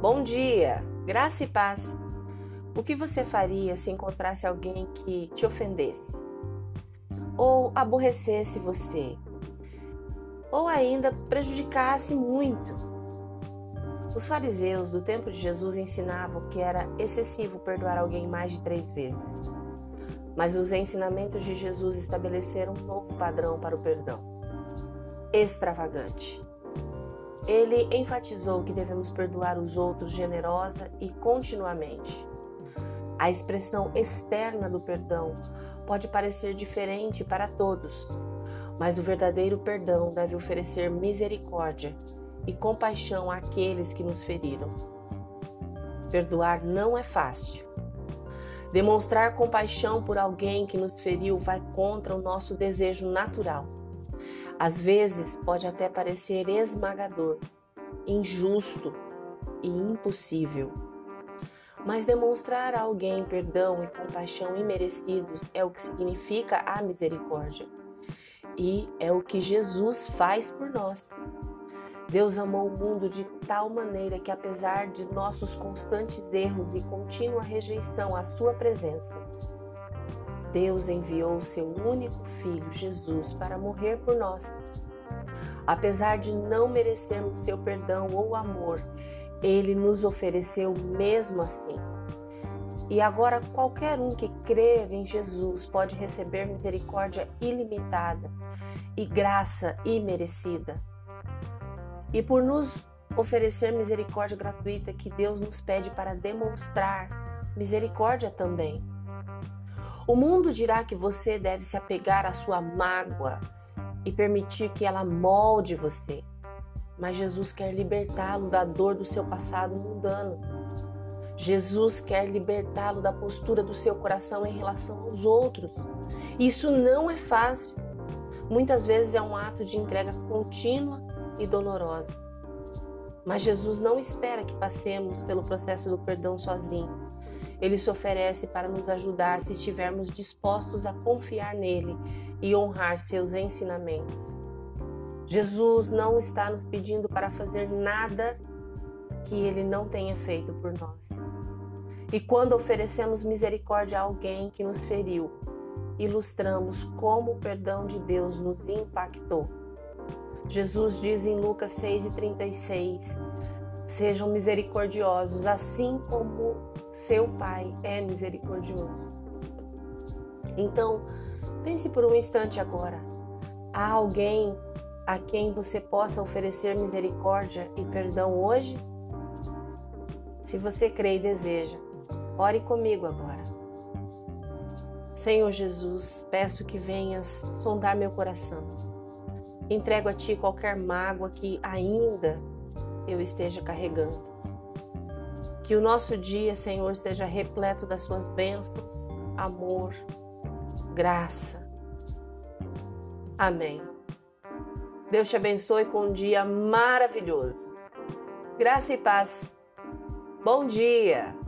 Bom dia, graça e paz. O que você faria se encontrasse alguém que te ofendesse? Ou aborrecesse você? Ou ainda prejudicasse muito? Os fariseus do tempo de Jesus ensinavam que era excessivo perdoar alguém mais de três vezes. Mas os ensinamentos de Jesus estabeleceram um novo padrão para o perdão: extravagante. Ele enfatizou que devemos perdoar os outros generosa e continuamente. A expressão externa do perdão pode parecer diferente para todos, mas o verdadeiro perdão deve oferecer misericórdia e compaixão àqueles que nos feriram. Perdoar não é fácil. Demonstrar compaixão por alguém que nos feriu vai contra o nosso desejo natural às vezes pode até parecer esmagador, injusto e impossível. Mas demonstrar a alguém perdão e compaixão imerecidos é o que significa a misericórdia. E é o que Jesus faz por nós. Deus amou o mundo de tal maneira que, apesar de nossos constantes erros e contínua rejeição à Sua presença, Deus enviou seu único filho, Jesus, para morrer por nós. Apesar de não merecermos seu perdão ou amor, ele nos ofereceu mesmo assim. E agora qualquer um que crer em Jesus pode receber misericórdia ilimitada e graça imerecida. E por nos oferecer misericórdia gratuita que Deus nos pede para demonstrar misericórdia também. O mundo dirá que você deve se apegar à sua mágoa e permitir que ela molde você. Mas Jesus quer libertá-lo da dor do seu passado mundano. Jesus quer libertá-lo da postura do seu coração em relação aos outros. Isso não é fácil. Muitas vezes é um ato de entrega contínua e dolorosa. Mas Jesus não espera que passemos pelo processo do perdão sozinho. Ele se oferece para nos ajudar se estivermos dispostos a confiar nele e honrar seus ensinamentos. Jesus não está nos pedindo para fazer nada que ele não tenha feito por nós. E quando oferecemos misericórdia a alguém que nos feriu, ilustramos como o perdão de Deus nos impactou. Jesus diz em Lucas 6,36: Sejam misericordiosos, assim como seu Pai é misericordioso. Então, pense por um instante agora. Há alguém a quem você possa oferecer misericórdia e perdão hoje? Se você crê e deseja, ore comigo agora. Senhor Jesus, peço que venhas sondar meu coração. Entrego a Ti qualquer mágoa que ainda eu esteja carregando. Que o nosso dia, Senhor, seja repleto das Suas bênçãos, amor, graça. Amém. Deus te abençoe com um dia maravilhoso. Graça e paz. Bom dia!